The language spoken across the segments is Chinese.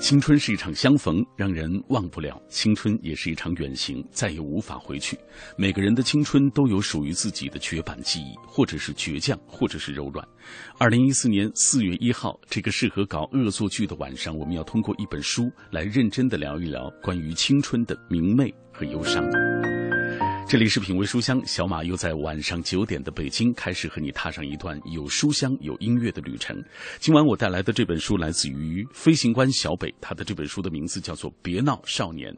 青春是一场相逢，让人忘不了；青春也是一场远行，再也无法回去。每个人的青春都有属于自己的绝版记忆，或者是倔强，或者是柔软。二零一四年四月一号，这个适合搞恶作剧的晚上，我们要通过一本书来认真的聊一聊关于青春的明媚和忧伤。这里是品味书香，小马又在晚上九点的北京开始和你踏上一段有书香、有音乐的旅程。今晚我带来的这本书来自于飞行官小北，他的这本书的名字叫做《别闹，少年》。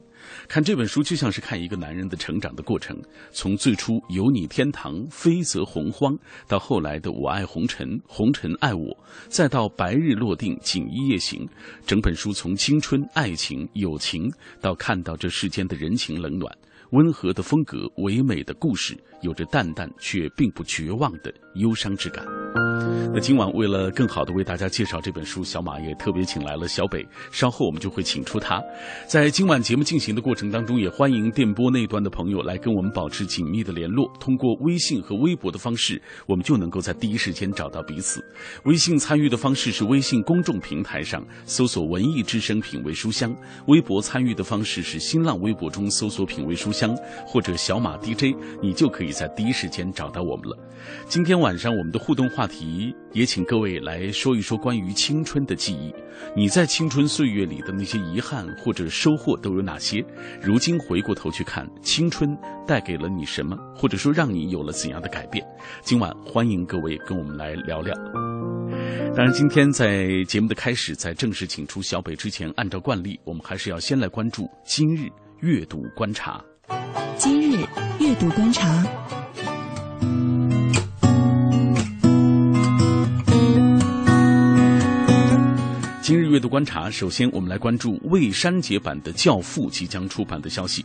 看这本书就像是看一个男人的成长的过程，从最初有你天堂、飞则洪荒，到后来的我爱红尘、红尘爱我，再到白日落定、锦衣夜行。整本书从青春、爱情、友情，到看到这世间的人情冷暖。温和的风格，唯美的故事，有着淡淡却并不绝望的忧伤之感。那今晚为了更好的为大家介绍这本书，小马也特别请来了小北。稍后我们就会请出他。在今晚节目进行的过程当中，也欢迎电波那端的朋友来跟我们保持紧密的联络。通过微信和微博的方式，我们就能够在第一时间找到彼此。微信参与的方式是微信公众平台上搜索“文艺之声品味书香”，微博参与的方式是新浪微博中搜索“品味书香”或者“小马 DJ”，你就可以在第一时间找到我们了。今天晚上我们的互动话题。也请各位来说一说关于青春的记忆。你在青春岁月里的那些遗憾或者收获都有哪些？如今回过头去看，青春带给了你什么，或者说让你有了怎样的改变？今晚欢迎各位跟我们来聊聊。当然，今天在节目的开始，在正式请出小北之前，按照惯例，我们还是要先来关注今日阅读观察。今日阅读观察。今日阅读观察，首先我们来关注未删节版的《教父》即将出版的消息。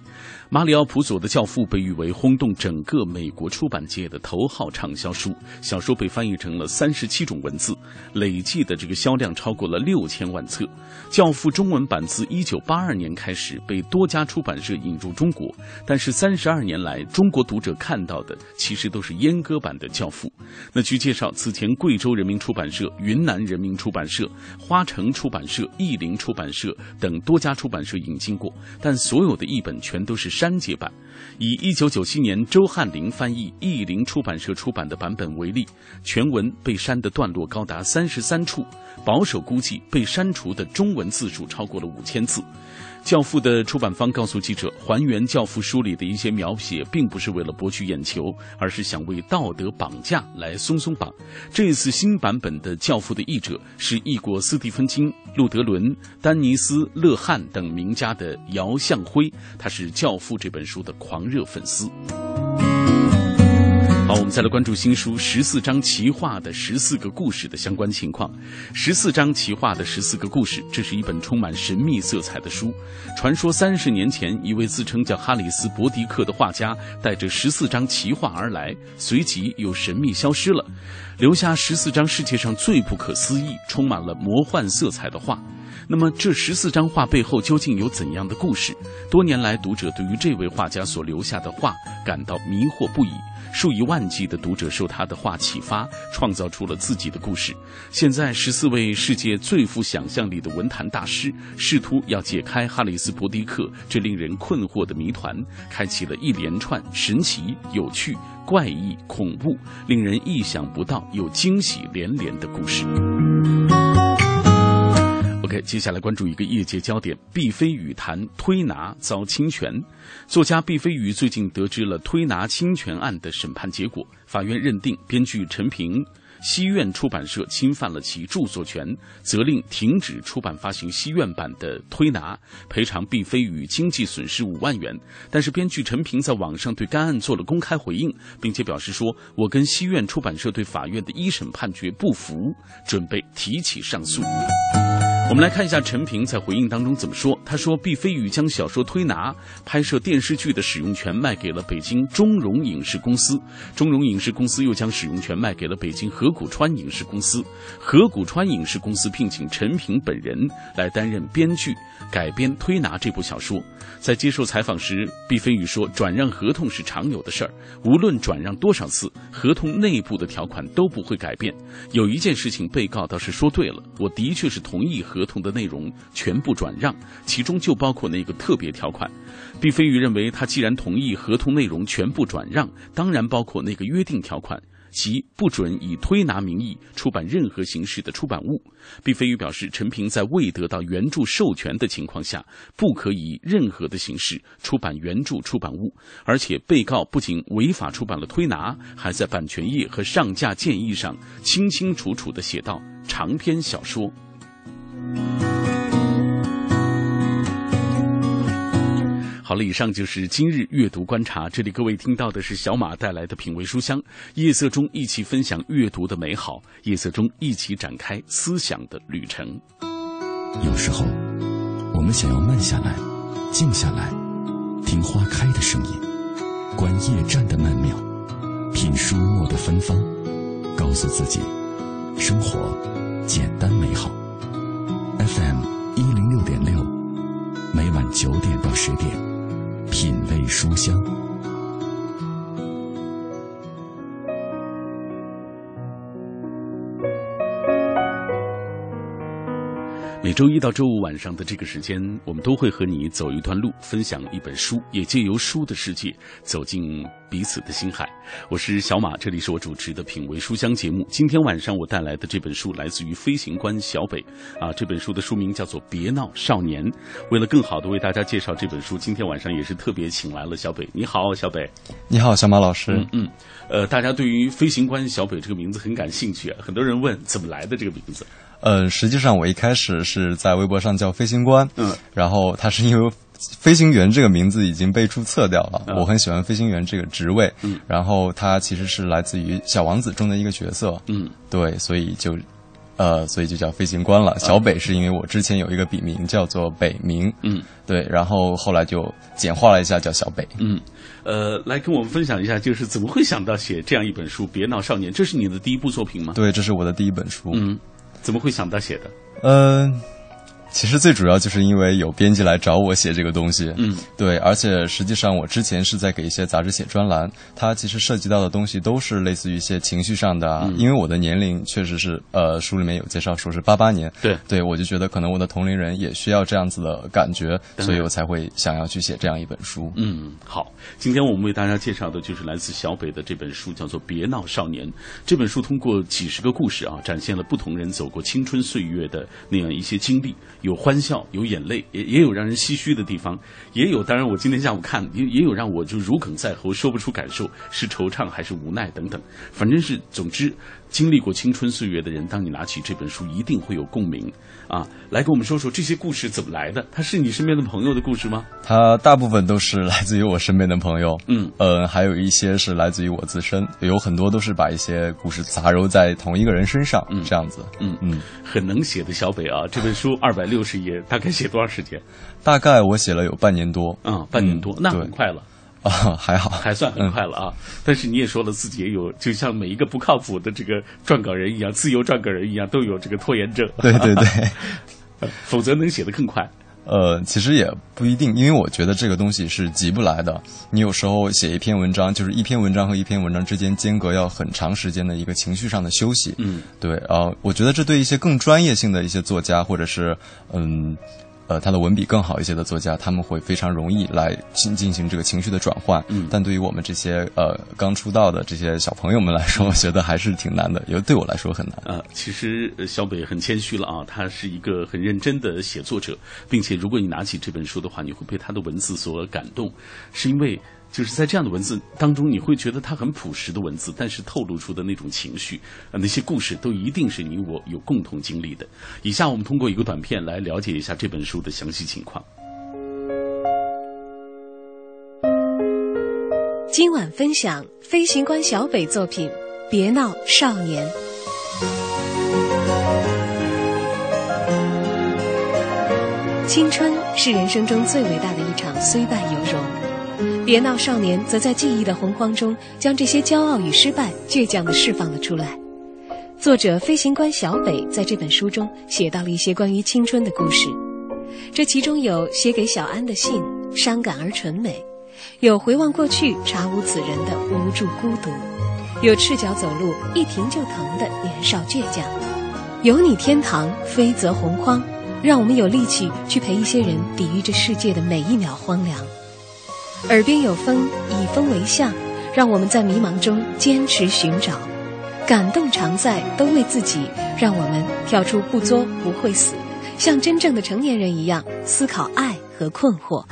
马里奥·普佐的《教父》被誉为轰动整个美国出版界的头号畅销书，小说被翻译成了三十七种文字，累计的这个销量超过了六千万册。《教父》中文版自一九八二年开始被多家出版社引入中国，但是三十二年来，中国读者看到的其实都是阉割版的《教父》。那据介绍，此前贵州人民出版社、云南人民出版社、花城。出版社、译林出版社等多家出版社引进过，但所有的译本全都是删节版。以一九九七年周翰林翻译、译林出版社出版的版本为例，全文被删的段落高达三十三处，保守估计被删除的中文字数超过了五千字。《教父》的出版方告诉记者，还原《教父》书里的一些描写，并不是为了博取眼球，而是想为道德绑架来松松绑。这次新版本的《教父》的译者是译过斯蒂芬金、路德伦、丹尼斯·勒汉等名家的姚向辉，他是《教父》这本书的狂热粉丝。好，我们再来关注新书《十四章奇画的十四个故事》的相关情况。《十四章奇画的十四个故事》，这是一本充满神秘色彩的书。传说三十年前，一位自称叫哈里斯·伯迪克的画家，带着十四张奇画而来，随即又神秘消失了，留下十四张世界上最不可思议、充满了魔幻色彩的画。那么，这十四张画背后究竟有怎样的故事？多年来，读者对于这位画家所留下的画感到迷惑不已。数以万计的读者受他的画启发，创造出了自己的故事。现在，十四位世界最富想象力的文坛大师试图要解开哈里斯·伯迪克这令人困惑的谜团，开启了一连串神奇、有趣、怪异、恐怖、令人意想不到又惊喜连连的故事。OK，接下来关注一个业界焦点：毕飞宇谈推拿遭侵权。作家毕飞宇最近得知了推拿侵权案的审判结果，法院认定编剧陈平西苑出版社侵犯了其著作权，责令停止出版发行西苑版的推拿，赔偿毕飞宇经济损失五万元。但是编剧陈平在网上对该案做了公开回应，并且表示说：“我跟西苑出版社对法院的一审判决不服，准备提起上诉。”我们来看一下陈平在回应当中怎么说。他说：“毕飞宇将小说《推拿》拍摄电视剧的使用权卖给了北京中融影视公司，中融影视公司又将使用权卖给了北京河谷川影视公司，河谷川影视公司聘请陈平本人来担任编剧，改编《推拿》这部小说。”在接受采访时，毕飞宇说：“转让合同是常有的事儿，无论转让多少次，合同内部的条款都不会改变。有一件事情，被告倒是说对了，我的确是同意合同的内容全部转让，其中就包括那个特别条款。”毕飞宇认为，他既然同意合同内容全部转让，当然包括那个约定条款。即不准以推拿名义出版任何形式的出版物。毕飞宇表示，陈平在未得到原著授权的情况下，不可以任何的形式出版原著出版物。而且，被告不仅违法出版了推拿，还在版权页和上架建议上清清楚楚地写到：“长篇小说。”好了，以上就是今日阅读观察。这里各位听到的是小马带来的品味书香，夜色中一起分享阅读的美好，夜色中一起展开思想的旅程。有时候，我们想要慢下来，静下来，听花开的声音，观夜战的曼妙，品书墨的芬芳，告诉自己，生活简单美好。FM 一零六点六，每晚九点到十点。品味书香。每周一到周五晚上的这个时间，我们都会和你走一段路，分享一本书，也借由书的世界走进彼此的心海。我是小马，这里是我主持的品味书香节目。今天晚上我带来的这本书来自于飞行官小北啊，这本书的书名叫做《别闹少年》。为了更好的为大家介绍这本书，今天晚上也是特别请来了小北。你好，小北。你好，小马老师。嗯嗯，呃，大家对于飞行官小北这个名字很感兴趣啊，很多人问怎么来的这个名字。呃，实际上我一开始是在微博上叫飞行官，嗯，然后他是因为飞行员这个名字已经被注册掉了，我很喜欢飞行员这个职位，嗯，然后他其实是来自于《小王子》中的一个角色，嗯，对，所以就，呃，所以就叫飞行官了。小北是因为我之前有一个笔名叫做北明，嗯，对，然后后来就简化了一下叫小北，嗯，呃，来跟我们分享一下，就是怎么会想到写这样一本书《别闹少年》？这是你的第一部作品吗？对，这是我的第一本书，嗯。怎么会想到写的？嗯，其实最主要就是因为有编辑来找我写这个东西。嗯，对，而且实际上我之前是在给一些杂志写专栏，它其实涉及到的东西都是类似于一些情绪上的啊。因为我的年龄确实是，呃，书里面有介绍说是八八年。对，对我就觉得可能我的同龄人也需要这样子的感觉，所以我才会想要去写这样一本书。嗯，好，今天我们为大家介绍的就是来自小北的这本书，叫做《别闹少年》。这本书通过几十个故事啊，展现了不同人走过青春岁月的那样一些经历，有欢笑。有眼泪，也也有让人唏嘘的地方，也有当然，我今天下午看也也有让我就如鲠在喉，说不出感受，是惆怅还是无奈等等，反正是总之，经历过青春岁月的人，当你拿起这本书，一定会有共鸣啊！来跟我们说说这些故事怎么来的？它是你身边的朋友的故事吗？它大部分都是来自于我身边的朋友，嗯呃，还有一些是来自于我自身，有很多都是把一些故事杂糅在同一个人身上，嗯，这样子，嗯嗯，很能写的小北啊，这本书二百六十页，大概写多长时间？大概我写了有半年多，嗯，半年多，那很快了。啊，还好，还算很快了啊！但是你也说了，自己也有，就像每一个不靠谱的这个撰稿人一样，自由撰稿人一样，都有这个拖延症。对对对，否则能写得更快。呃，其实也不一定，因为我觉得这个东西是急不来的。你有时候写一篇文章，就是一篇文章和一篇文章之间间隔要很长时间的一个情绪上的休息。嗯，对啊，我觉得这对一些更专业性的一些作家，或者是嗯。呃，他的文笔更好一些的作家，他们会非常容易来进进行这个情绪的转换。嗯，但对于我们这些呃刚出道的这些小朋友们来说，我觉得还是挺难的，因为对我来说很难。呃，其实小北很谦虚了啊，他是一个很认真的写作者，并且如果你拿起这本书的话，你会被他的文字所感动，是因为。就是在这样的文字当中，你会觉得它很朴实的文字，但是透露出的那种情绪啊，那些故事都一定是你我有共同经历的。以下我们通过一个短片来了解一下这本书的详细情况。今晚分享飞行官小北作品《别闹少年》。青春是人生中最伟大的一场虽败犹荣，别闹少年则在记忆的洪荒中，将这些骄傲与失败倔强地释放了出来。作者飞行官小北在这本书中写到了一些关于青春的故事，这其中有写给小安的信，伤感而纯美；有回望过去，查无此人的无助孤独；有赤脚走路一停就疼的年少倔强；有你天堂，飞则洪荒，让我们有力气去陪一些人抵御这世界的每一秒荒凉；耳边有风，以风为象，让我们在迷茫中坚持寻找。感动常在，都为自己，让我们跳出不作不会死，像真正的成年人一样思考爱和困惑。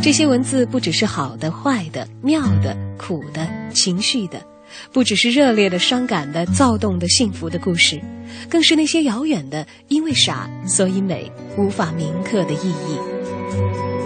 这些文字不只是好的、坏的、妙的、苦的、情绪的，不只是热烈的、伤感的、躁动的、幸福的故事，更是那些遥远的，因为傻所以美，无法铭刻的意义。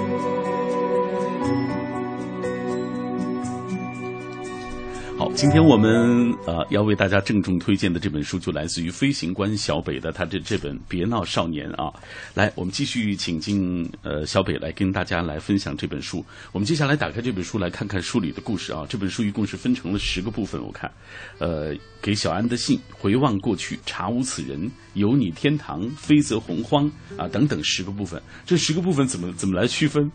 今天我们呃要为大家郑重推荐的这本书，就来自于飞行官小北的他的这本《别闹少年》啊。来，我们继续请进呃小北来跟大家来分享这本书。我们接下来打开这本书来看看书里的故事啊。这本书一共是分成了十个部分，我看，呃，给小安的信，回望过去，查无此人，有你天堂，飞则洪荒啊等等十个部分。这十个部分怎么怎么来区分？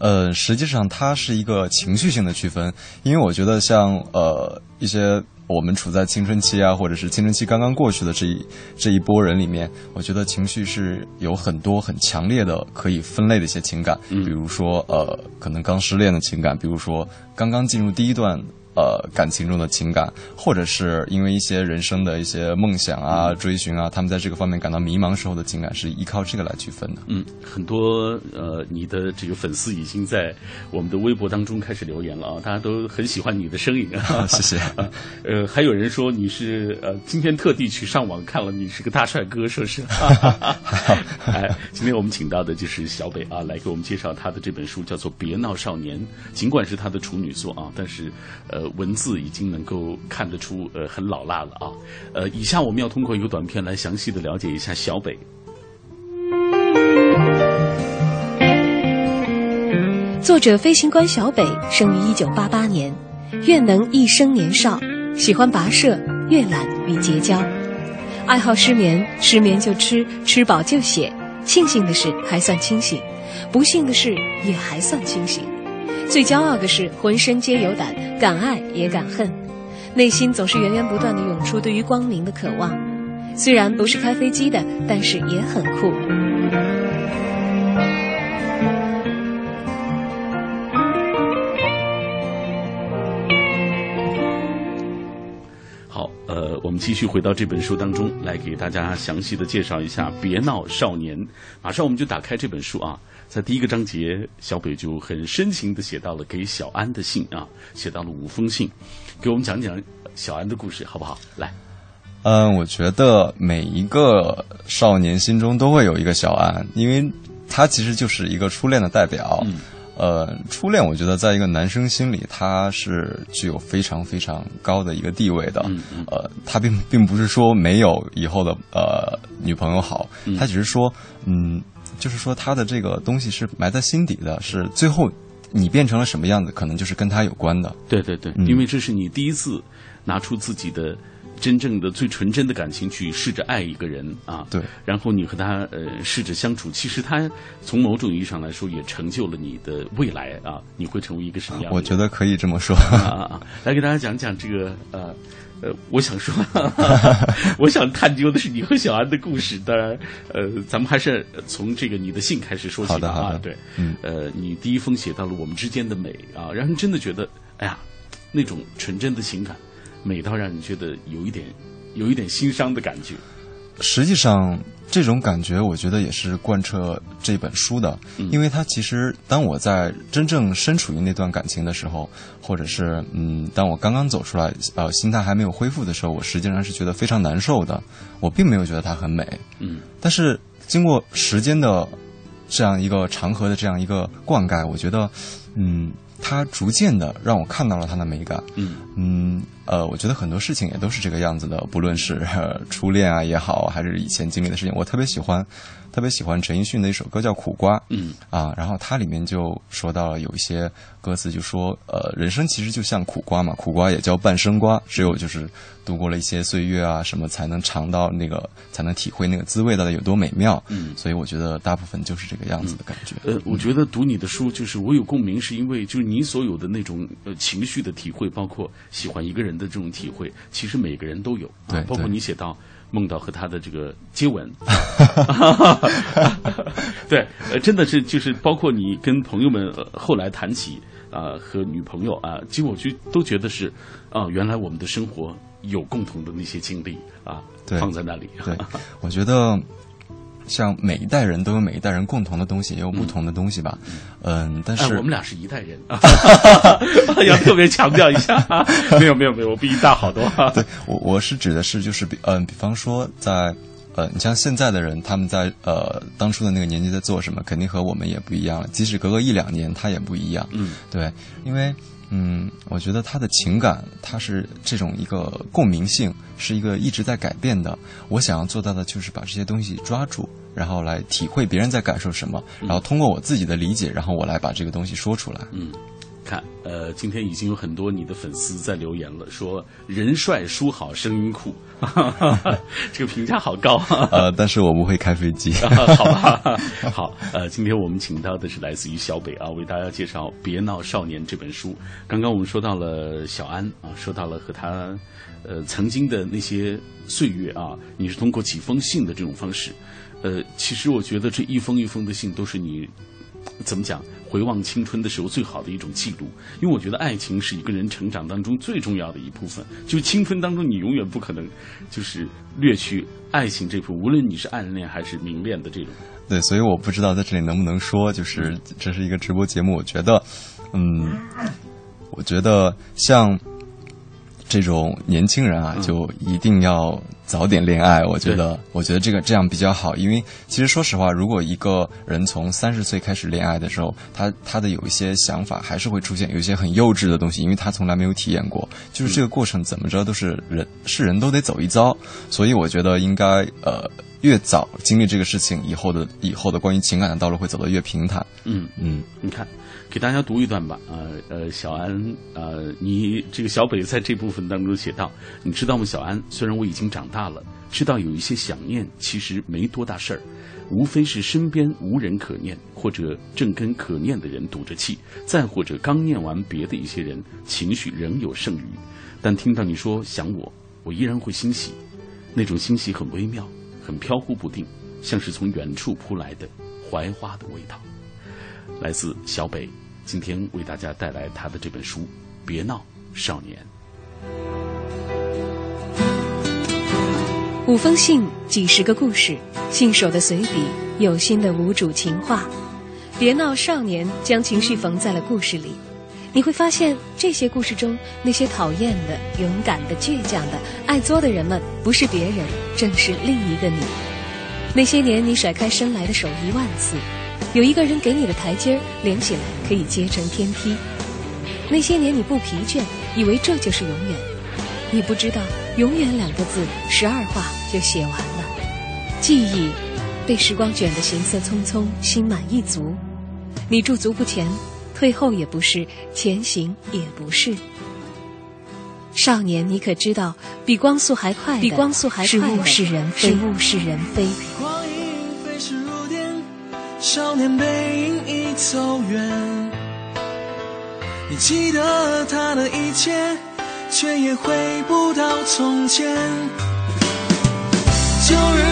呃，实际上它是一个情绪性的区分，因为我觉得像呃一些我们处在青春期啊，或者是青春期刚刚过去的这一这一波人里面，我觉得情绪是有很多很强烈的可以分类的一些情感，比如说呃可能刚失恋的情感，比如说刚刚进入第一段。呃，感情中的情感，或者是因为一些人生的一些梦想啊、追寻啊，他们在这个方面感到迷茫时候的情感，是依靠这个来区分的。嗯，很多呃，你的这个粉丝已经在我们的微博当中开始留言了啊，大家都很喜欢你的声音啊，谢谢。呃，还有人说你是呃，今天特地去上网看了，你是个大帅哥，说是。哎，今天我们请到的就是小北啊，来给我们介绍他的这本书，叫做《别闹少年》，尽管是他的处女作啊，但是呃。文字已经能够看得出，呃，很老辣了啊。呃，以下我们要通过一个短片来详细的了解一下小北。作者飞行官小北生于一九八八年，愿能一生年少，喜欢跋涉、阅览与结交，爱好失眠，失眠就吃，吃饱就写。庆幸的是还算清醒，不幸的是也还算清醒。最骄傲的是，浑身皆有胆，敢爱也敢恨，内心总是源源不断的涌出对于光明的渴望。虽然不是开飞机的，但是也很酷。我们继续回到这本书当中来，给大家详细的介绍一下《别闹少年》。马上我们就打开这本书啊。在第一个章节，小北就很深情的写到了给小安的信啊，写到了五封信，给我们讲讲小安的故事，好不好？来，嗯，我觉得每一个少年心中都会有一个小安，因为他其实就是一个初恋的代表。嗯，呃，初恋，我觉得在一个男生心里，他是具有非常非常高的一个地位的。嗯嗯，呃，他并并不是说没有以后的呃女朋友好，他只是说，嗯。就是说，他的这个东西是埋在心底的，是最后你变成了什么样子，可能就是跟他有关的。对对对，因为这是你第一次拿出自己的真正的最纯真的感情去试着爱一个人啊。对。然后你和他呃试着相处，其实他从某种意义上来说也成就了你的未来啊。你会成为一个什么样？我觉得可以这么说。啊啊！来给大家讲讲这个呃。呃，我想说，我想探究的是你和小安的故事。当然，呃，咱们还是从这个你的信开始说起吧。啊。对，嗯，呃，你第一封写到了我们之间的美啊，让人真的觉得，哎呀，那种纯真的情感，美到让你觉得有一点，有一点心伤的感觉。实际上。这种感觉，我觉得也是贯彻这本书的，因为它其实当我在真正身处于那段感情的时候，或者是嗯，当我刚刚走出来，呃，心态还没有恢复的时候，我实际上是觉得非常难受的。我并没有觉得它很美，嗯，但是经过时间的这样一个长河的这样一个灌溉，我觉得，嗯，它逐渐的让我看到了它的美感。嗯嗯，呃，我觉得很多事情也都是这个样子的，不论是、呃初恋啊也好，还是以前经历的事情，我特别喜欢，特别喜欢陈奕迅的一首歌叫《苦瓜》。嗯啊，然后它里面就说到了有一些歌词，就说呃，人生其实就像苦瓜嘛，苦瓜也叫半生瓜，只有就是度过了一些岁月啊什么，才能尝到那个，才能体会那个滋味到底有多美妙。嗯所以我觉得大部分就是这个样子的感觉。呃，我觉得读你的书就是我有共鸣，是因为就是你所有的那种呃情绪的体会，包括喜欢一个人的这种体会，其实每个人都有。包括你写到梦到和他的这个接吻，对，呃，真的是就是包括你跟朋友们、呃、后来谈起啊、和女朋友啊，其实我就都觉得是啊、原来我们的生活有共同的那些经历啊，对放在那里。对，我觉得像每一代人都有每一代人共同的东西，也有不同的东西吧。嗯，但哎，是我们俩是一代人，要特别强调一下。没有没有没有，我比你大好多。对我我是指的是就是比嗯、比方说在呃，你像现在的人，他们在呃当初的那个年纪在做什么，肯定和我们也不一样了。即使隔个一两年，他也不一样。嗯，对，因为嗯，我觉得他的情感，他是这种一个共鸣性，是一个一直在改变的。我想要做到的就是把这些东西抓住，然后来体会别人在感受什么，然后通过我自己的理解，然后我来把这个东西说出来。嗯，看，呃，今天已经有很多你的粉丝在留言了，说人帅书好，声音酷，这个评价好高。呃，但是我不会开飞机。好吧，好，呃，今天我们请到的是来自于小北啊，为大家介绍《别闹少年》这本书。刚刚我们说到了小安啊，说到了和他呃曾经的那些岁月啊，你是通过几封信的这种方式，呃，其实我觉得这一封一封的信都是你怎么讲？回望青春的时候，最好的一种记录，因为我觉得爱情是一个人成长当中最重要的一部分。就青春当中，你永远不可能就是略去爱情这部，无论你是暗恋还是明恋的这种。对，所以我不知道在这里能不能说，就是这是一个直播节目，我觉得，嗯，我觉得像这种年轻人啊，就一定要早点恋爱。我觉得，我觉得这个这样比较好，因为其实说实话，如果一个人从三十岁开始恋爱的时候，他他的有一些想法还是会出现有一些很幼稚的东西，因为他从来没有体验过。就是这个过程怎么着都是人是人都得走一遭，所以我觉得应该呃。越早经历这个事情，以后的以后的关于情感的道路会走得越平坦。嗯嗯，你看，给大家读一段吧。呃呃，小安，呃，你这个小北在这部分当中写道：“你知道吗，小安？虽然我已经长大了，知道有一些想念，其实没多大事儿，无非是身边无人可念，或者正跟可念的人赌着气，再或者刚念完别的一些人，情绪仍有剩余。但听到你说想我，我依然会欣喜，那种欣喜很微妙。”很飘忽不定，像是从远处扑来的槐花的味道。来自小北，今天为大家带来他的这本书《别闹，少年》。五封信，几十个故事，信手的随笔，有心的无主情话。别闹，少年将情绪缝在了故事里。你会发现，这些故事中那些讨厌的、勇敢的、倔强的、爱作的人们，不是别人，正是另一个你。那些年，你甩开伸来的手一万次，有一个人给你的台阶儿，连起来可以接成天梯。那些年，你不疲倦，以为这就是永远。你不知道，永远两个字，十二画就写完了。记忆被时光卷得行色匆匆，心满意足。你驻足不前。退后也不是，前行也不是。少年，你可知道，比光速还快比光速还快是物是人非，是物是人非。少年背影已走远。你记得他的一切，却也回不到从前。旧日。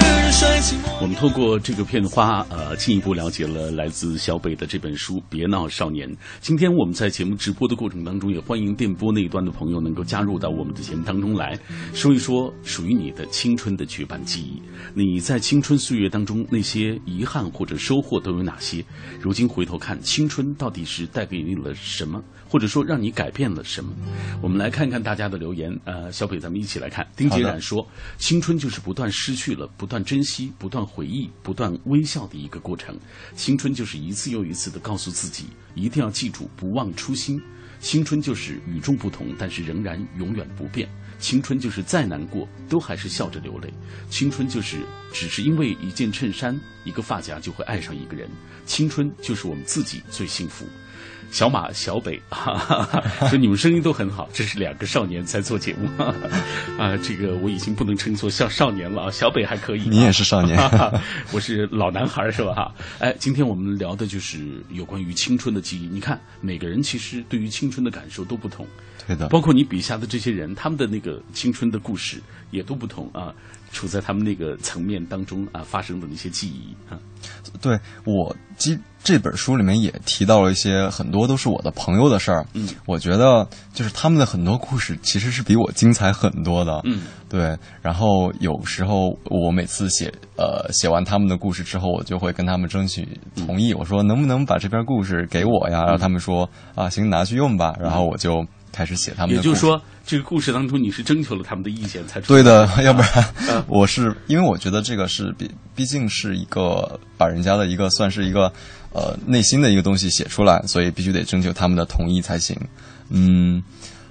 我们透过这个片花，呃，进一步了解了来自小北的这本书《别闹，少年》。今天我们在节目直播的过程当中，也欢迎电波那一端的朋友能够加入到我们的节目当中来，说一说属于你的青春的绝版记忆。你在青春岁月当中那些遗憾或者收获都有哪些？如今回头看，青春到底是带给你了什么，或者说让你改变了什么？我们来看看大家的留言。呃，小北，咱们一起来看。丁杰冉说：“青春就是不断失去了，不断珍惜。”、不断回忆、不断微笑的一个过程。青春就是一次又一次的告诉自己，一定要记住，不忘初心。青春就是与众不同，但是仍然永远不变。青春就是再难过都还是笑着流泪。青春就是只是因为一件衬衫、一个发夹就会爱上一个人。青春就是我们自己最幸福。小马、小北，哈哈哈，就你们声音都很好，这是两个少年在做节目，啊，这个我已经不能称作像少年了啊，小北还可以，你也是少年，我是老男孩是吧？哈，哎，今天我们聊的就是有关于青春的记忆。你看，每个人其实对于青春的感受都不同，对的，包括你笔下的这些人，他们的那个青春的故事也都不同啊，处在他们那个层面当中啊发生的那些记忆啊。对我记这本书里面也提到了一些很多都是我的朋友的事儿，嗯，我觉得就是他们的很多故事其实是比我精彩很多的，嗯，对。然后有时候我每次写呃写完他们的故事之后，我就会跟他们争取同意，我说能不能把这篇故事给我呀？然后他们说啊行，拿去用吧。然后我就。开始写他们，也就是说，这个故事当中你是征求了他们的意见才对的，要不然我是因为我觉得这个是毕毕竟是一个把人家的一个算是一个呃内心的一个东西写出来，所以必须得征求他们的同意才行，嗯。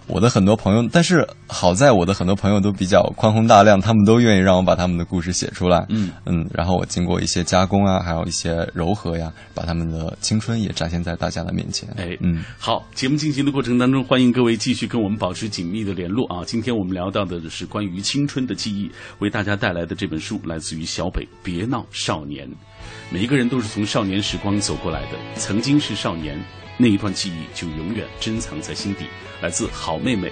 我的很多朋友，但是好在我的很多朋友都比较宽宏大量，他们都愿意让我把他们的故事写出来。嗯嗯，然后我经过一些加工啊，还有一些柔和呀，把他们的青春也展现在大家的面前。哎，嗯，好，节目进行的过程当中，欢迎各位继续跟我们保持紧密的联络啊。今天我们聊到的是关于青春的记忆，为大家带来的这本书来自于小北，别闹少年。每一个人都是从少年时光走过来的，曾经是少年。那一段记忆就永远珍藏在心底。来自好妹妹。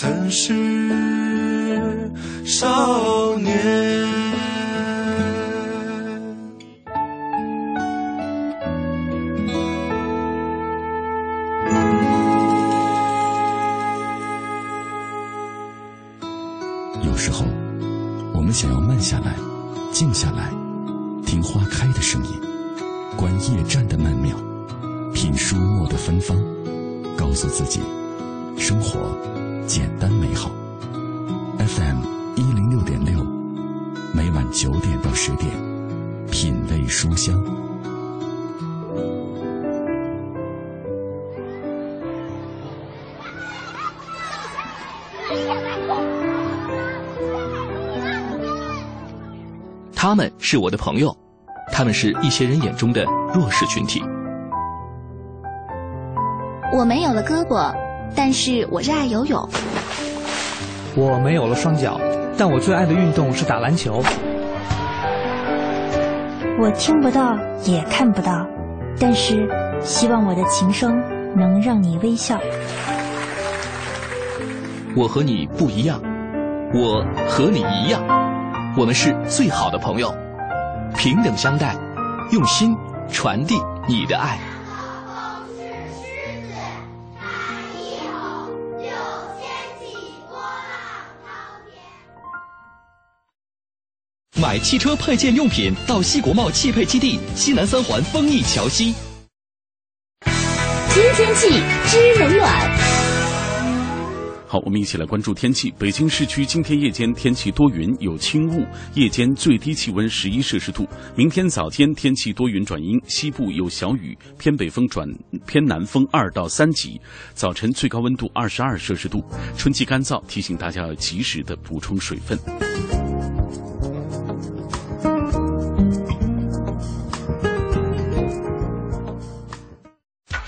曾是少年。他们是我的朋友，他们是一些人眼中的弱势群体。我没有了胳膊，但是我热爱游泳。我没有了双脚，但我最爱的运动是打篮球。我听不到，也看不到，但是希望我的琴声能让你微笑。我和你不一样，我和你一样，我们是最好的朋友，平等相待，用心传递你的爱。买汽车配件用品到西国贸汽配基地西南三环丰益桥西。新天气知冷暖。好，我们一起来关注天气。北京市区今天夜间天气多云，有轻雾，夜间最低气温十一摄氏度。明天早间天气多云转阴，西部有小雨，偏北风转偏南风二到三级。早晨最高温度二十二摄氏度，春季干燥，提醒大家要及时的补充水分。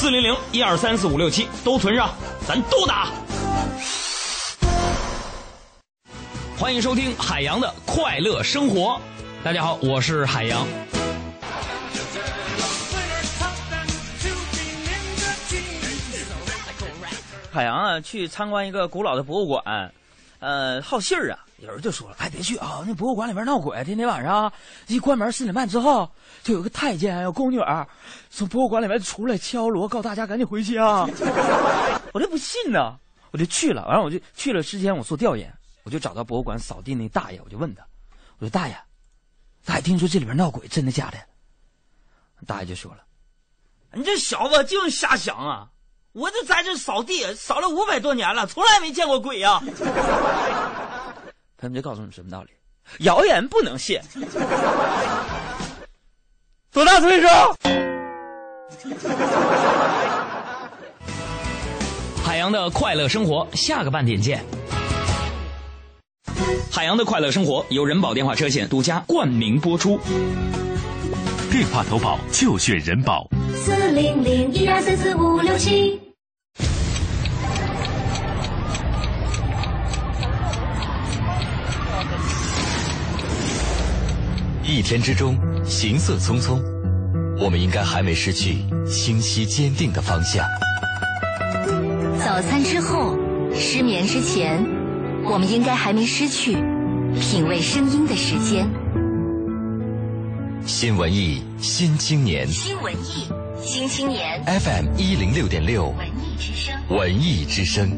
四零零一二三四五六七都存上，咱都打。欢迎收听海洋的快乐生活。大家好，我是海洋。海洋啊，去参观一个古老的博物馆，呃，好信儿啊。有人就说了：“哎，别去啊！那博物馆里边闹鬼，天天晚上一关门四点半之后，就有个太监还有宫女从博物馆里面出来敲锣，告大家赶紧回家。我就不信呢，我就去了。完了，我就去了之前我做调研，我就找到博物馆扫地那大爷，我就问他：“我说大爷，咱还听说这里边闹鬼，真的假的？”大爷就说了：“你这小子净瞎想啊！我这在这扫地扫了五百多年了，从来没见过鬼呀。”他们就告诉你什么道理？谣言不能信。多大岁数？海洋的快乐生活，下个半点见。海洋的快乐生活由人保电话车险独家冠名播出。电话投保就选人保。四零零一二三四五六七。一天之中，行色匆匆，我们应该还没失去清晰坚定的方向。早餐之后，失眠之前，我们应该还没失去品味声音的时间。新文艺新青年，新文艺新青年，FM 一零六点六，文艺之声，文艺之声。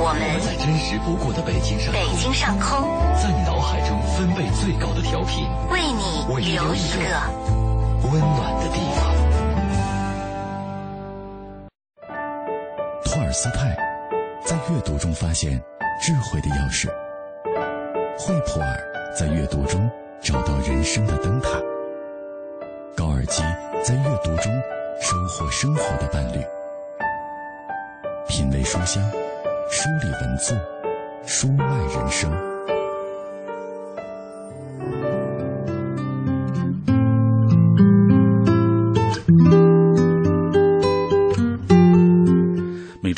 我们在真实不过的北京上空，北京上空，在你脑海中分贝最高的调频，为你留一个温暖的地方。托尔斯泰在阅读中发现智慧的钥匙，惠普尔在阅读中找到人生的灯塔，高尔基在阅读中收获生活的伴侣，品味书香。梳理文字，书外人生。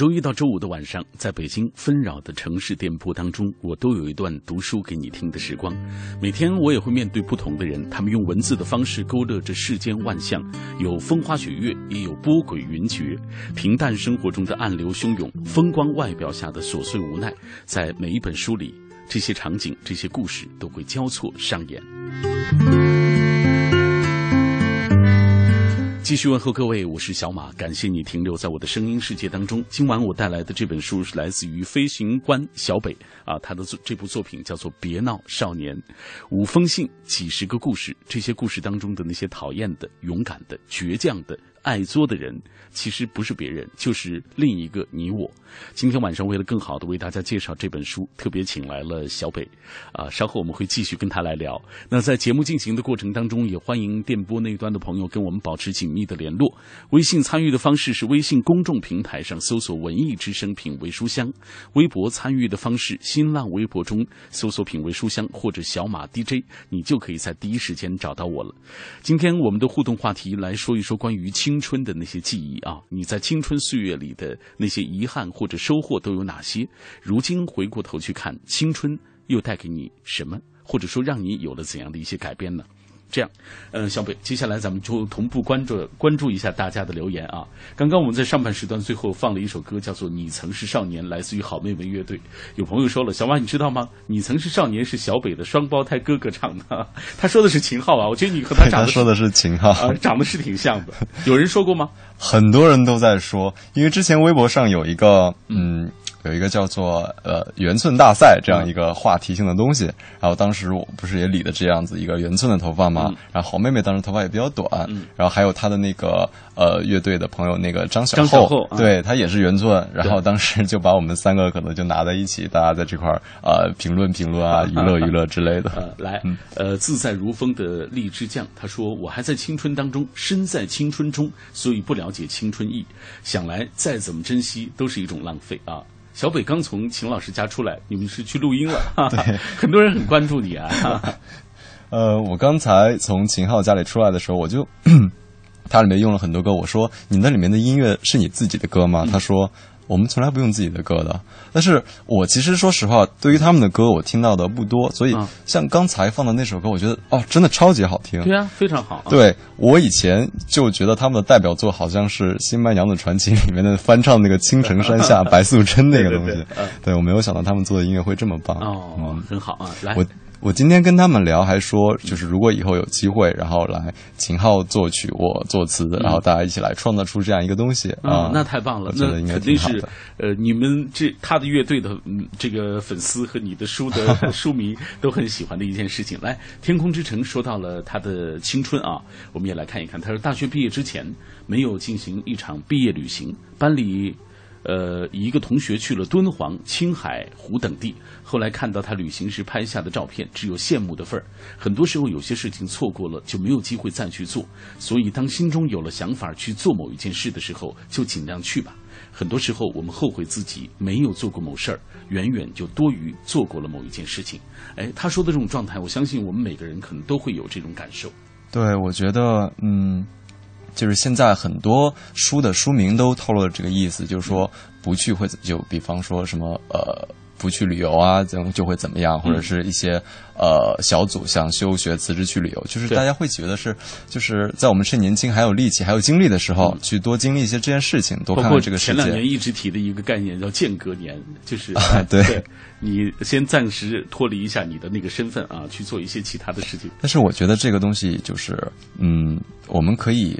周一到周五的晚上，在北京纷扰的城市店铺当中，我都有一段读书给你听的时光。每天我也会面对不同的人，他们用文字的方式勾勒着世间万象，有风花雪月，也有波诡云谲。平淡生活中的暗流汹涌，风光外表下的琐碎无奈，在每一本书里这些场景、这些故事都会交错上演。继续问候各位，我是小马，感谢你停留在我的声音世界当中。今晚我带来的这本书是来自于飞行官小北啊，他的作这部作品叫做《别闹少年》，五封信，几十个故事，这些故事当中的那些讨厌的、勇敢的、倔强的。爱作的人，其实不是别人，就是另一个你我。今天晚上为了更好的为大家介绍这本书，特别请来了小北，啊，稍后我们会继续跟他来聊。那在节目进行的过程当中，也欢迎电波那一端的朋友跟我们保持紧密的联络。微信参与的方式是微信公众平台上搜索“文艺之声品味书香”，微博参与的方式，新浪微博中搜索“品味书香”或者“小马 DJ”，你就可以在第一时间找到我了。今天我们的互动话题来说一说关于青。青春的那些记忆啊，你在青春岁月里的那些遗憾或者收获都有哪些？如今回过头去看，青春又带给你什么，或者说让你有了怎样的一些改变呢？这样，嗯，小北，接下来咱们就同步关注关注一下大家的留言啊。刚刚我们在上半时段最后放了一首歌，叫做《你曾是少年》，来自于好妹妹乐队。有朋友说了，小马你知道吗？《你曾是少年》是小北的双胞胎哥哥唱的，他说的是秦昊啊。我觉得你和他 长得说的是秦昊啊，长得是挺像的。有人说过吗？很多人都在说，因为之前微博上有一个嗯。有一个叫做呃圆寸大赛这样一个话题性的东西，然后当时我不是也理的这样子一个圆寸的头发嘛？然后好妹妹当时头发也比较短，然后还有她的那个呃乐队的朋友那个张小厚，对他也是圆寸，然后当时就把我们三个可能就拿在一起，大家在这块儿呃评论评论啊，娱乐娱乐之类的。呃，来，呃自在如风的荔枝酱，他说我还在青春当中，身在青春中，所以不了解青春意，想来再怎么珍惜都是一种浪费啊。小北刚从秦老师家出来，你们是去录音了？对，很多人很关注你啊。呃，我刚才从秦昊家里出来的时候，我就 他里面用了很多歌，我说你那里面的音乐是你自己的歌吗？他说。我们从来不用自己的歌的，但是我其实说实话，对于他们的歌，我听到的不多，所以像刚才放的那首歌，我觉得哦，真的超级好听。对啊，非常好。对我以前就觉得他们的代表作好像是《新白娘子传奇》里面的翻唱那个《青城山下白素贞》那个东西。对我没有想到他们做的音乐会这么棒。哦，很好啊，来我。我今天跟他们聊，还说就是如果以后有机会，然后来秦昊作曲，我作词，然后大家一起来创造出这样一个东西啊，那太棒了，那肯定是呃，你们这他的乐队的这个粉丝和你的书的书迷都很喜欢的一件事情。来，天空之城说到了他的青春啊，我们也来看一看。他说大学毕业之前没有进行一场毕业旅行，班里呃一个同学去了敦煌、青海湖等地。后来看到他旅行时拍下的照片，只有羡慕的份儿。很多时候，有些事情错过了就没有机会再去做。所以，当心中有了想法去做某一件事的时候，就尽量去吧。很多时候，我们后悔自己没有做过某事儿，远远就多于做过了某一件事情。哎，他说的这种状态，我相信我们每个人可能都会有这种感受。对，我觉得，嗯，就是现在很多书的书名都透露了这个意思，就是说不去会就比方说什么呃。不去旅游啊，怎就会怎么样？或者是一些呃小组想休学辞职去旅游，就是大家会觉得是，就是在我们趁年轻还有力气还有精力的时候，去多经历一些这件事情，多看看这个世界。前两年一直提的一个概念叫间隔年，就是 对，你先暂时脱离一下你的那个身份啊，去做一些其他的事情。但是我觉得这个东西就是，嗯，我们可以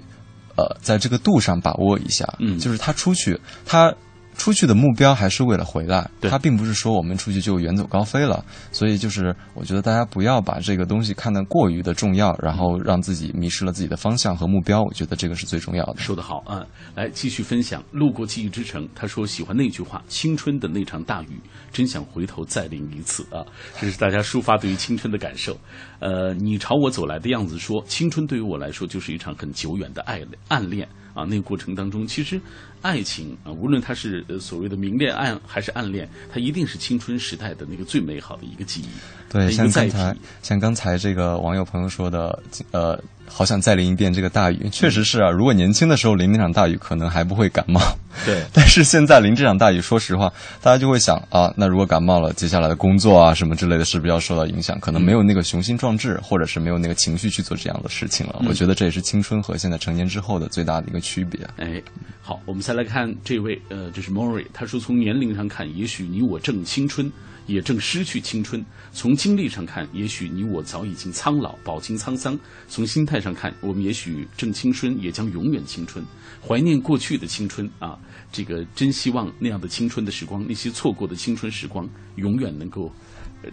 呃在这个度上把握一下，嗯，就是他出去他。出去的目标还是为了回来，他并不是说我们出去就远走高飞了。所以就是我觉得大家不要把这个东西看得过于的重要，然后让自己迷失了自己的方向和目标。我觉得这个是最重要的。说得好啊！来继续分享，路过记忆之城，他说喜欢那句话：“青春的那场大雨，真想回头再淋一次啊！”这是大家抒发对于青春的感受。呃，你朝我走来的样子，说青春对于我来说就是一场很久远的爱暗恋啊！那个过程当中，其实。爱情啊，无论它是所谓的明恋暗还是暗恋，它一定是青春时代的那个最美好的一个记忆。对，像刚才像刚才这个网友朋友说的，呃。好想再淋一遍这个大雨，确实是啊。如果年轻的时候淋那场大雨，可能还不会感冒。对，但是现在淋这场大雨，说实话，大家就会想啊，那如果感冒了，接下来的工作啊什么之类的，是不是要受到影响？可能没有那个雄心壮志，或者是没有那个情绪去做这样的事情了。我觉得这也是青春和现在成年之后的最大的一个区别。哎，好，我们再来看这位，呃，这是 Mori，他说从年龄上看，也许你我正青春。也正失去青春。从经历上看，也许你我早已经苍老，饱经沧桑；从心态上看，我们也许正青春，也将永远青春。怀念过去的青春啊，这个真希望那样的青春的时光，那些错过的青春时光，永远能够，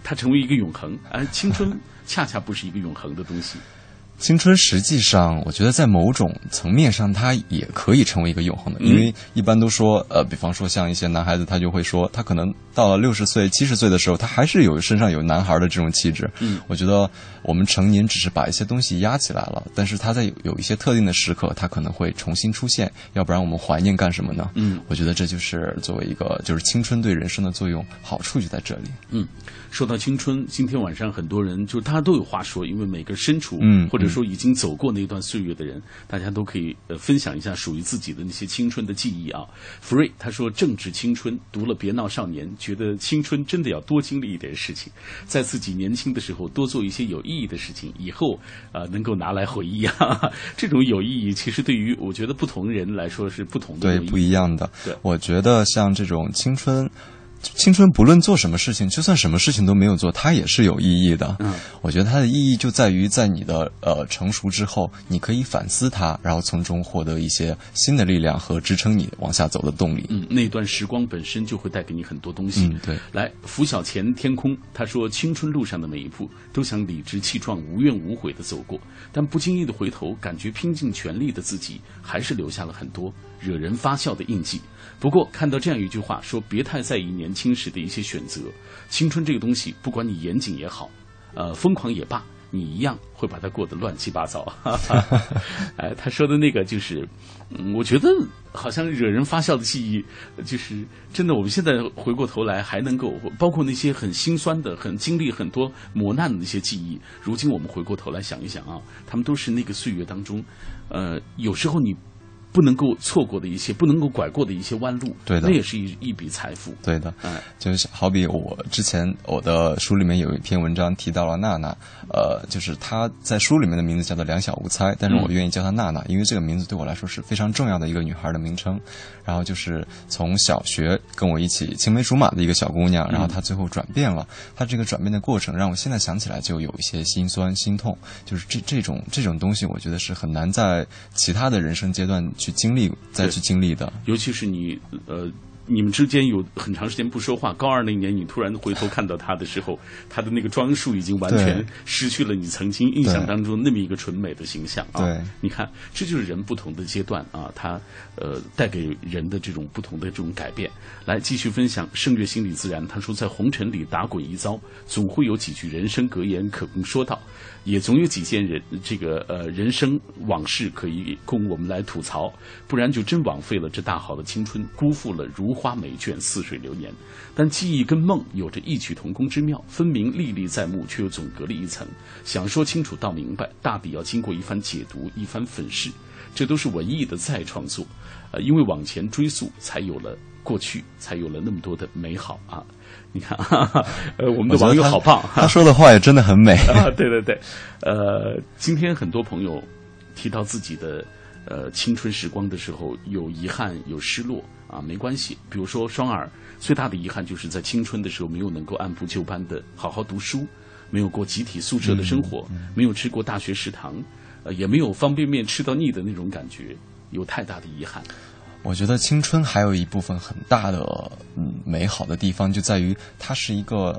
它成为一个永恒。而青春 恰恰不是一个永恒的东西。青春实际上，我觉得在某种层面上，它也可以成为一个永恒的。因为一般都说，呃，比方说像一些男孩子，他就会说，他可能到了六十岁、七十岁的时候，他还是有身上有男孩的这种气质。嗯，我觉得我们成年只是把一些东西压起来了，但是他在有一些特定的时刻，他可能会重新出现。要不然我们怀念干什么呢？嗯，我觉得这就是作为一个，就是青春对人生的作用，好处就在这里。嗯，说到青春，今天晚上很多人就大家都有话说，因为每个人身处，嗯，或者说已经走过。那段岁月的人，大家都可以呃分享一下属于自己的那些青春的记忆啊。Free 他说正值青春，读了《别闹少年》，觉得青春真的要多经历一点事情，在自己年轻的时候多做一些有意义的事情，以后呃能够拿来回忆啊。这种有意义，其实对于我觉得不同人来说是不同的，对不一样的。对，我觉得像这种青春。青春不论做什么事情，就算什么事情都没有做，它也是有意义的。嗯，我觉得它的意义就在于，在你的呃成熟之后，你可以反思它，然后从中获得一些新的力量和支撑你往下走的动力。嗯，那段时光本身就会带给你很多东西。嗯，对。来，拂晓前天空，他说：“青春路上的每一步，都想理直气壮、无怨无悔的走过，但不经意的回头，感觉拼尽全力的自己，还是留下了很多惹人发笑的印记。”不过，看到这样一句话，说别太在意年轻时的一些选择。青春这个东西，不管你严谨也好，呃，疯狂也罢，你一样会把它过得乱七八糟。哎，他说的那个就是，嗯，我觉得好像惹人发笑的记忆，就是真的。我们现在回过头来，还能够包括那些很心酸的、很经历很多磨难的那些记忆，如今我们回过头来想一想啊，他们都是那个岁月当中，呃，有时候你。不能够错过的一些，不能够拐过的一些弯路，对的，那也是一一笔财富。对的，嗯，就是好比我之前我的书里面有一篇文章提到了娜娜，呃，就是她在书里面的名字叫做两小无猜，但是我愿意叫她娜娜，因为这个名字对我来说是非常重要的一个女孩的名称。然后就是从小学跟我一起青梅竹马的一个小姑娘，然后她最后转变了，她这个转变的过程让我现在想起来就有一些心酸心痛，就是这这种这种东西，我觉得是很难在其他的人生阶段去经历再去经历的，尤其是你呃。你们之间有很长时间不说话。高二那年，你突然回头看到他的时候，他的那个装束已经完全失去了你曾经印象当中那么一个纯美的形象啊！对，你看，这就是人不同的阶段啊，他呃带给人的这种不同的这种改变。来继续分享，圣月心理自然，他说在红尘里打滚一遭，总会有几句人生格言可供说道，也总有几件人这个呃人生往事可以供我们来吐槽，不然就真枉费了这大好的青春，辜负了如。花美眷，似水流年，但记忆跟梦有着异曲同工之妙，分明历历在目，却又总隔了一层。想说清楚道明白，大抵要经过一番解读，一番粉饰。这都是文艺的再创作，呃，因为往前追溯，才有了过去，才有了那么多的美好啊！你看，呃，我们的网友好棒，他说的话也真的很美。对对对，呃，今天很多朋友提到自己的呃青春时光的时候，有遗憾，有失落。啊，没关系。比如说双儿，最大的遗憾就是在青春的时候没有能够按部就班的好好读书，没有过集体宿舍的生活，没有吃过大学食堂，呃，也没有方便面吃到腻的那种感觉，有太大的遗憾。我觉得青春还有一部分很大的嗯美好的地方，就在于它是一个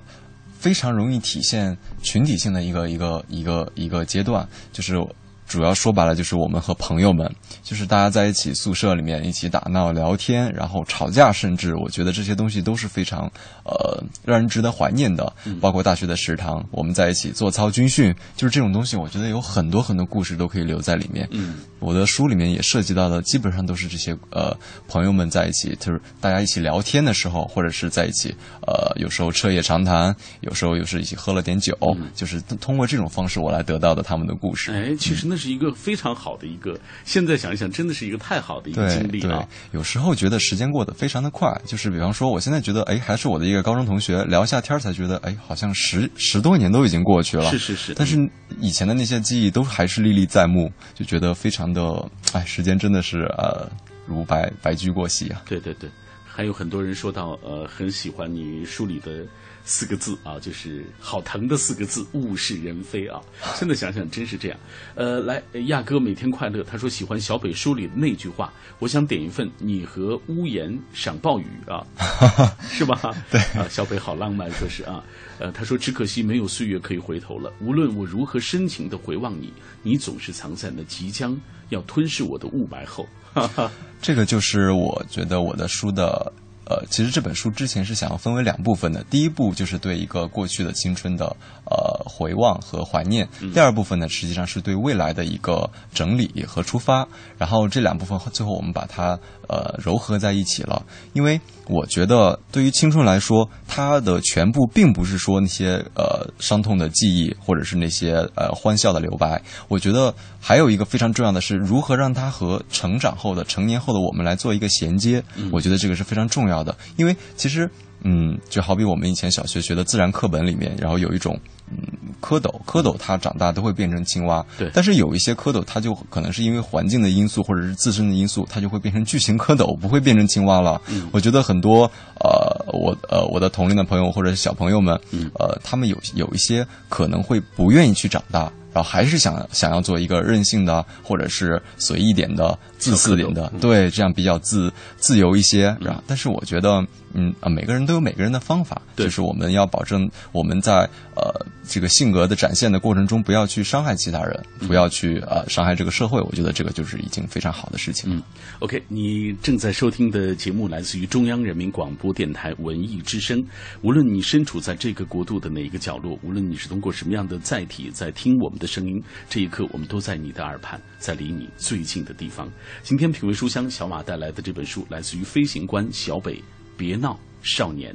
非常容易体现群体性的一个一个一个一个阶段，就是。主要说白了就是我们和朋友们，就是大家在一起宿舍里面一起打闹聊天，然后吵架，甚至我觉得这些东西都是非常呃让人值得怀念的。包括大学的食堂，我们在一起做操军训，就是这种东西，我觉得有很多很多故事都可以留在里面。嗯，我的书里面也涉及到的，基本上都是这些呃朋友们在一起，就是大家一起聊天的时候，或者是在一起呃有时候彻夜长谈，有时候又是一起喝了点酒，就是通过这种方式我来得到的他们的故事。哎，其实那。是一个非常好的一个，现在想一想，真的是一个太好的一个经历啊！有时候觉得时间过得非常的快，就是比方说，我现在觉得，哎，还是我的一个高中同学，聊一下天才觉得，哎，好像十十多年都已经过去了。是是是。但是以前的那些记忆都还是历历在目，就觉得非常的，哎，时间真的是呃，如白白驹过隙啊！对对对。还有很多人说到，呃，很喜欢你书里的四个字啊，就是好疼的四个字“物是人非”啊。现在想想，真是这样。呃，来，亚哥每天快乐，他说喜欢小北书里的那句话，我想点一份“你和屋檐赏暴雨”啊，是吧？对啊，小北好浪漫，说是啊。呃，他说只可惜没有岁月可以回头了，无论我如何深情的回望你，你总是藏在那即将要吞噬我的雾霾后。哈哈，这个就是我觉得我的书的。呃，其实这本书之前是想要分为两部分的，第一部就是对一个过去的青春的呃回望和怀念，第二部分呢实际上是对未来的一个整理和出发，然后这两部分最后我们把它呃糅合在一起了，因为我觉得对于青春来说，它的全部并不是说那些呃伤痛的记忆或者是那些呃欢笑的留白，我觉得还有一个非常重要的是如何让它和成长后的成年后的我们来做一个衔接，我觉得这个是非常重要。的，因为其实，嗯，就好比我们以前小学学的自然课本里面，然后有一种，嗯，蝌蚪，蝌蚪它长大都会变成青蛙，对。但是有一些蝌蚪，它就可能是因为环境的因素或者是自身的因素，它就会变成巨型蝌蚪，不会变成青蛙了。嗯，我觉得很多，呃，我呃我的同龄的朋友或者是小朋友们，嗯，呃，他们有有一些可能会不愿意去长大。然后还是想想要做一个任性的，或者是随意点的、自私点的，对，这样比较自自由一些。然后，但是我觉得，嗯啊，每个人都有每个人的方法，就是我们要保证我们在呃这个性格的展现的过程中，不要去伤害其他人，不要去呃伤害这个社会。我觉得这个就是已经非常好的事情。嗯，OK，你正在收听的节目来自于中央人民广播电台文艺之声。无论你身处在这个国度的哪一个角落，无论你是通过什么样的载体在听我们。的声音，这一刻我们都在你的耳畔，在离你最近的地方。今天品味书香，小马带来的这本书来自于飞行官小北，《别闹少年》。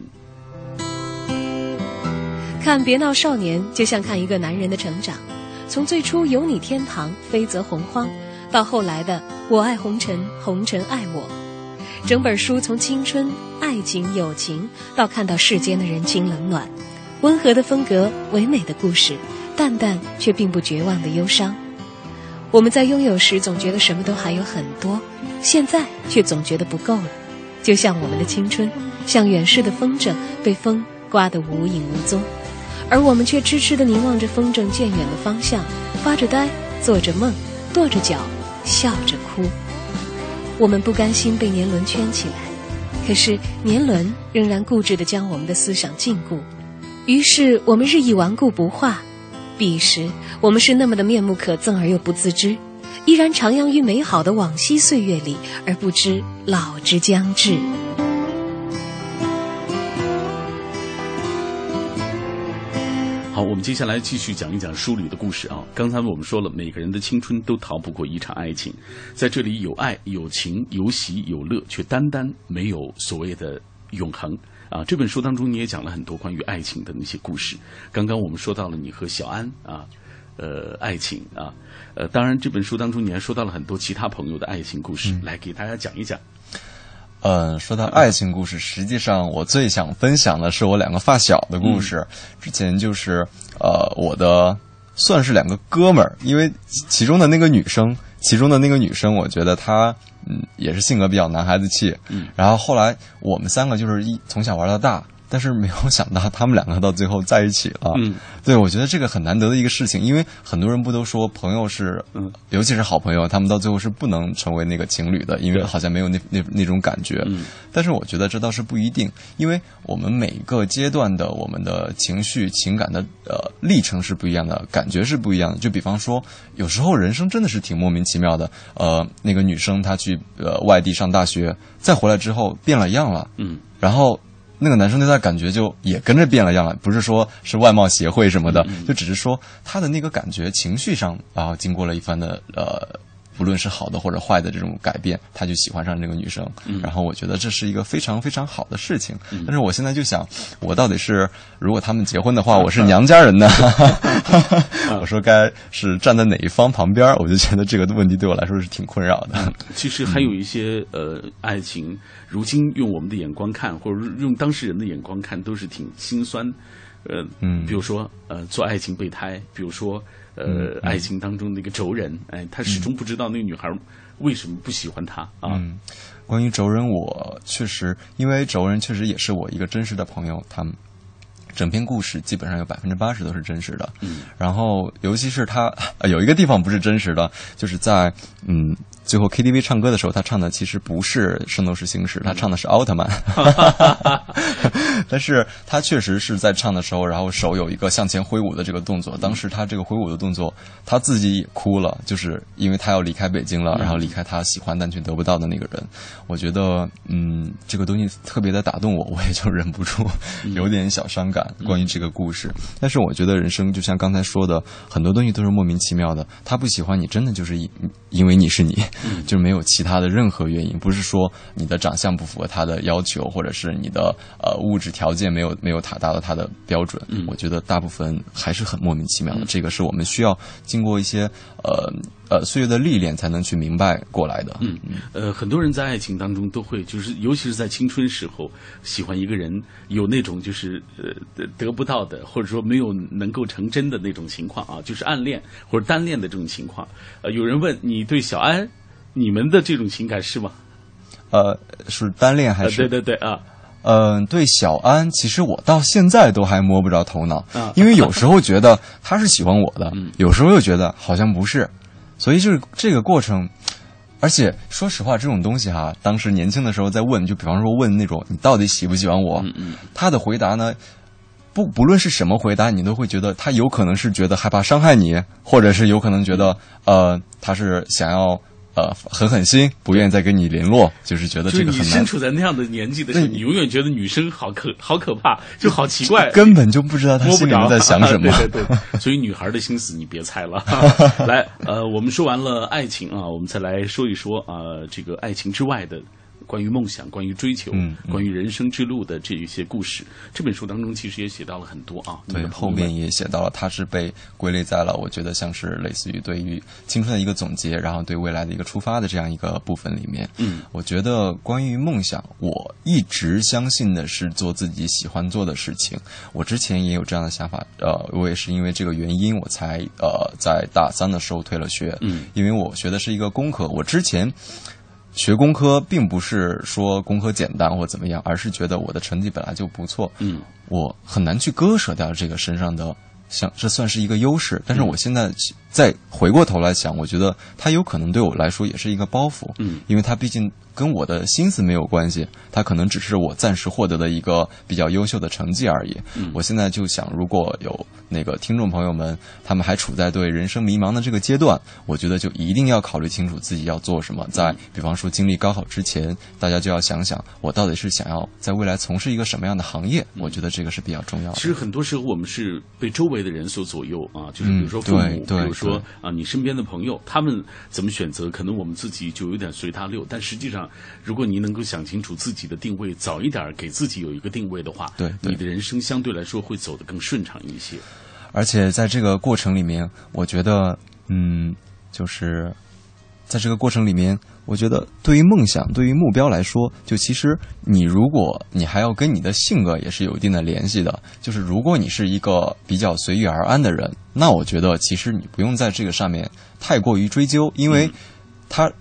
看《别闹少年》，就像看一个男人的成长，从最初有你天堂，飞则洪荒，到后来的我爱红尘，红尘爱我。整本书从青春、爱情、友情，到看到世间的人情冷暖，温和的风格，唯美的故事。淡淡却并不绝望的忧伤。我们在拥有时总觉得什么都还有很多，现在却总觉得不够了。就像我们的青春，像远逝的风筝，被风刮得无影无踪，而我们却痴痴地凝望着风筝渐远的方向，发着呆，做着梦，跺着脚，笑着哭。我们不甘心被年轮圈起来，可是年轮仍然固执地将我们的思想禁锢，于是我们日益顽固不化。彼时，我们是那么的面目可憎而又不自知，依然徜徉于美好的往昔岁月里，而不知老之将至。好，我们接下来继续讲一讲书里的故事啊。刚才我们说了，每个人的青春都逃不过一场爱情，在这里有爱、有情、有喜、有乐，却单单没有所谓的永恒。啊，这本书当中你也讲了很多关于爱情的那些故事。刚刚我们说到了你和小安啊，呃，爱情啊，呃，当然这本书当中你还说到了很多其他朋友的爱情故事，来给大家讲一讲。嗯，说到爱情故事，实际上我最想分享的是我两个发小的故事。之前就是呃，我的算是两个哥们儿，因为其中的那个女生，其中的那个女生，我觉得她。嗯，也是性格比较男孩子气。嗯，然后后来我们三个就是一从小玩到大。但是没有想到，他们两个到最后在一起了。嗯，对，我觉得这个很难得的一个事情，因为很多人不都说朋友是，嗯，尤其是好朋友，他们到最后是不能成为那个情侣的，因为好像没有那那那种感觉。嗯，但是我觉得这倒是不一定，因为我们每个阶段的我们的情绪、情感的呃历程是不一样的，感觉是不一样的。就比方说，有时候人生真的是挺莫名其妙的。呃，那个女生她去呃外地上大学，再回来之后变了样了。嗯，然后。那个男生对他感觉就也跟着变了样了，不是说是外貌协会什么的，就只是说他的那个感觉情绪上啊，经过了一番的呃。不论是好的或者坏的这种改变，他就喜欢上这个女生。然后我觉得这是一个非常非常好的事情。但是我现在就想，我到底是如果他们结婚的话，我是娘家人呢？我说该是站在哪一方旁边？我就觉得这个问题对我来说是挺困扰的。其实还有一些呃爱情，如今用我们的眼光看，或者用当事人的眼光看，都是挺心酸。呃，嗯比如说呃做爱情备胎，比如说呃、爱情当中的一个轴人，哎，他始终不知道那个女孩为什么不喜欢他啊。嗯，关于轴人，我确实，因为轴人确实也是我一个真实的朋友，他们整篇故事基本上有百分之八十都是真实的。嗯，然后尤其是他、呃有一个地方不是真实的，就是在嗯最后 KTV 唱歌的时候，他唱的其实不是《圣斗士星矢》，他唱的是奥特曼。但是他确实是在唱的时候，然后手有一个向前挥舞的这个动作。当时他这个挥舞的动作，他自己也哭了，就是因为他要离开北京了，然后离开他喜欢但却得不到的那个人。我觉得，嗯，这个东西特别的打动我，我也就忍不住有点小伤感。关于这个故事，但是我觉得人生就像刚才说的，很多东西都是莫名其妙的。他不喜欢你，真的就是因因为你是你，就没有其他的任何原因。不是说你的长相不符合他的要求，或者是你的呃物质条件没有没有达到他的标准。嗯我觉得大部分还是很莫名其妙的。这个是我们需要经过一些呃呃岁月的历练才能去明白过来的。嗯，呃，很多人在爱情当中都会，就是尤其是在青春时候，喜欢一个人，有那种就是呃得得不到的，或者说没有能够成真的那种情况啊，就是暗恋或者单恋的这种情况。呃，有人问你对小安，你们的这种情感是吗？呃，是单恋还是？呃对对对啊。嗯，对小安，其实我到现在都还摸不着头脑，啊因为有时候觉得他是喜欢我的，有时候又觉得好像不是，所以就是这个过程。而且说实话，这种东西哈，当时年轻的时候在问，就比方说问那种你到底喜不喜欢我，他的回答呢，不不论是什么回答，你都会觉得他有可能是觉得害怕伤害你，或者是有可能觉得呃他是想要。呃，狠狠心，不愿意再跟你联络，就是觉得这个很难。你身处在那样的年纪的时候，你永远觉得女生好可好可怕，就好奇怪，根本就不知道她心里面在想什么。对对对，所以女孩的心思你别猜了。来，呃，我们说完了爱情啊，我们再来说一说啊、呃，这个爱情之外的。关于梦想、关于追求、嗯、关于人生之路的这一些故事，这本书当中其实也写到了很多啊。对，后面也写到了，它是被归类在了，我觉得像是类似于对于青春的一个总结，然后对未来的一个出发的这样一个部分里面。嗯，我觉得关于梦想，我一直相信的是做自己喜欢做的事情。我之前也有这样的想法，呃，我也是因为这个原因，我才呃在大三的时候退了学。嗯，因为我学的是一个工科，我之前。学工科并不是说工科简单或怎么样，而是觉得我的成绩本来就不错，嗯，我很难去割舍掉这个身上的，像这算是一个优势。但是我现在再回过头来想，我觉得它有可能对我来说也是一个包袱，嗯，因为它毕竟跟我的心思没有关系，它可能只是我暂时获得的一个比较优秀的成绩而已。嗯，我现在就想，如果有那个听众朋友们，他们还处在对人生迷茫的这个阶段，我觉得就一定要考虑清楚自己要做什么。在比方说经历高考之前，大家就要想想，我到底是想要在未来从事一个什么样的行业？我觉得这个是比较重要的。其实很多时候我们是被周围的人所左右啊，就是比如说父母，比如说啊你身边的朋友，他们怎么选择，可能我们自己就有点随他溜。但实际上，如果你能够想清楚自己的定位，早一点给自己有一个定位的话，对，你的人生相对来说会走得更顺畅一些。而且在这个过程里面，我觉得，嗯，就是在这个过程里面，我觉得对于梦想、对于目标来说，就其实你如果你还要跟你的性格也是有一定的联系的。就是如果你是一个比较随遇而安的人，那我觉得其实你不用在这个上面太过于追究，因为他。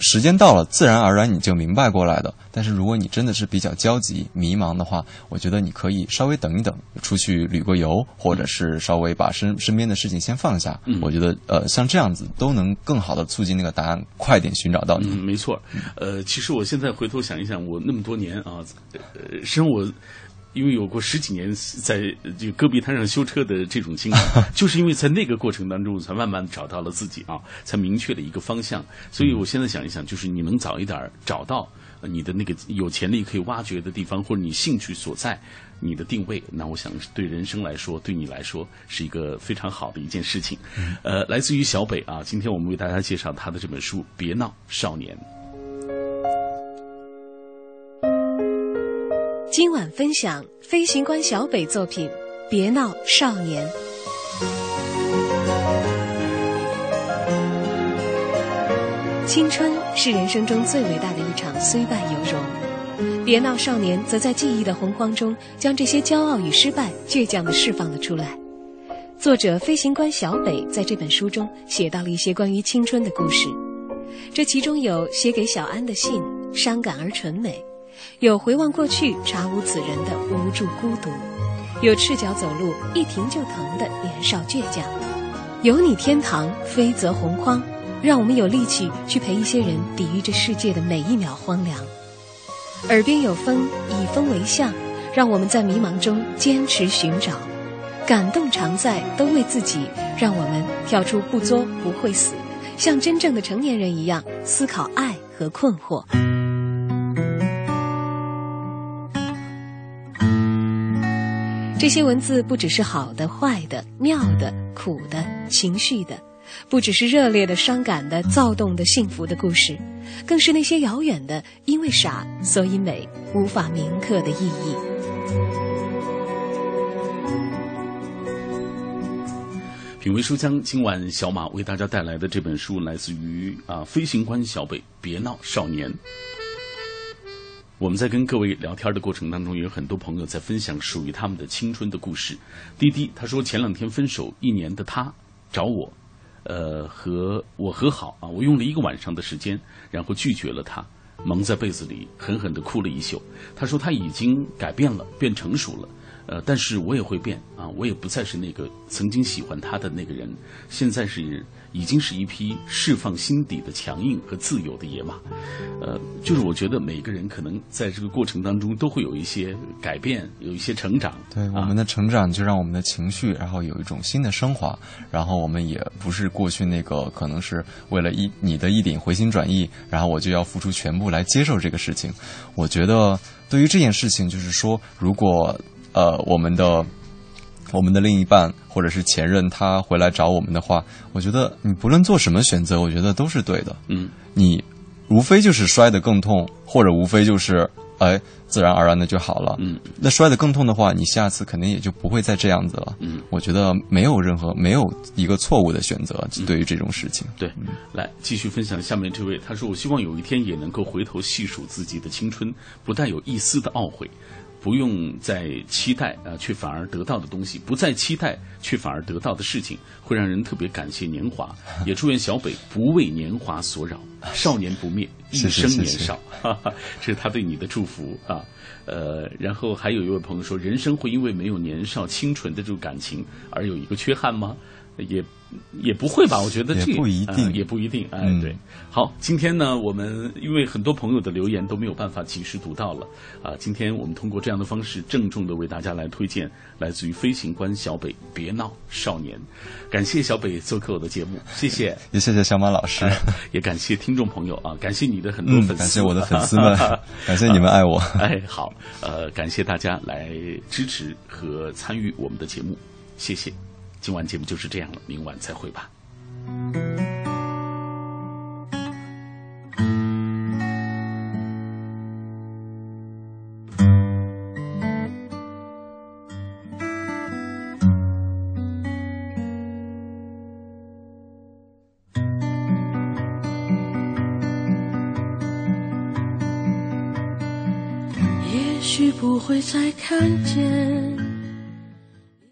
时间到了，自然而然你就明白过来的。但是如果你真的是比较焦急、迷茫的话，我觉得你可以稍微等一等，出去旅个游，或者是稍微把身身边的事情先放下。嗯，我觉得呃，像这样子都能更好的促进那个答案快点寻找到你。嗯，没错。呃，其实我现在回头想一想，我那么多年啊，呃，生我。因为有过十几年在这个戈壁滩上修车的这种经历，就是因为在那个过程当中，才慢慢找到了自己啊，才明确了一个方向。所以我现在想一想，就是你能早一点找到你的那个有潜力可以挖掘的地方，或者你兴趣所在，你的定位，那我想对人生来说，对你来说是一个非常好的一件事情。呃，来自于小北啊，今天我们为大家介绍他的这本书《别闹，少年》。今晚分享飞行官小北作品《别闹少年》。青春是人生中最伟大的一场虽败犹荣。别闹少年则在记忆的洪荒中，将这些骄傲与失败倔强地释放了出来。作者飞行官小北在这本书中写到了一些关于青春的故事，这其中有写给小安的信，伤感而纯美；有回望过去，查无此人的无助孤独；有赤脚走路一停就疼的年少倔强；有你天堂，飞则洪荒，让我们有力气去陪一些人抵御这世界的每一秒荒凉。耳边有风，以风为象，让我们在迷茫中坚持寻找。感动常在，都为自己，让我们跳出不作不会死，像真正的成年人一样思考爱和困惑。些文字不只是好的、坏的、妙的、苦的、情绪的，不只是热烈的、伤感的、躁动的、幸福的故事，更是那些遥远的，因为傻所以美，无法铭刻的意义。品味书香，今晚小马为大家带来的这本书来自于啊飞行官小北，别闹少年。我们在跟各位聊天的过程当中，有很多朋友在分享属于他们的青春的故事。滴滴他说前两天分手一年的他找我，呃和我和好啊，我用了一个晚上的时间，然后拒绝了他，蒙在被子里狠狠的哭了一宿。他说他已经改变了，变成熟了。呃，但是我也会变啊，我也不再是那个曾经喜欢他的那个人，现在是已经是一匹释放心底的强硬和自由的野马。呃，就是我觉得每个人可能在这个过程当中都会有一些改变，有一些成长。对，我们的成长就让我们的情绪，然后有一种新的升华，然后我们也不是过去那个可能是为了一你的一点回心转意，然后我就要付出全部来接受这个事情。我觉得对于这件事情，就是说如果。呃，我们的我们的另一半或者是前任，他回来找我们的话，我觉得你不论做什么选择，我觉得都是对的。嗯，你无非就是摔得更痛，或者无非就是哎自然而然的就好了。嗯，那摔得更痛的话，你下次肯定也就不会再这样子了。嗯，我觉得没有任何没有一个错误的选择，对于这种事情。对，来继续分享下面这位，他说：“我希望有一天也能够回头细数自己的青春，不带有一丝的懊悔。”不用再期待啊，却反而得到的东西；不再期待，却反而得到的事情，会让人特别感谢年华。也祝愿小北不为年华所扰，少年不灭，一生年少。这是他对你的祝福啊。呃，然后还有一位朋友说：“人生会因为没有年少清纯的这种感情而有一个缺憾吗？”也也不会吧，我觉得这不一定，也不一定。哎，对，好，今天呢，我们因为很多朋友的留言都没有办法及时读到了啊，今天我们通过这样的方式，郑重的为大家来推荐来自于飞行官小北《别闹少年》，感谢小北做客我的节目，谢谢，也谢谢小马老师，也感谢听众朋友啊，感谢你的很多粉丝，感谢我的粉丝们，感谢你们爱我。哎，好，呃，感谢大家来支持和参与我们的节目，谢谢。今晚节目就是这样了，明晚再会吧。也许不会再看见。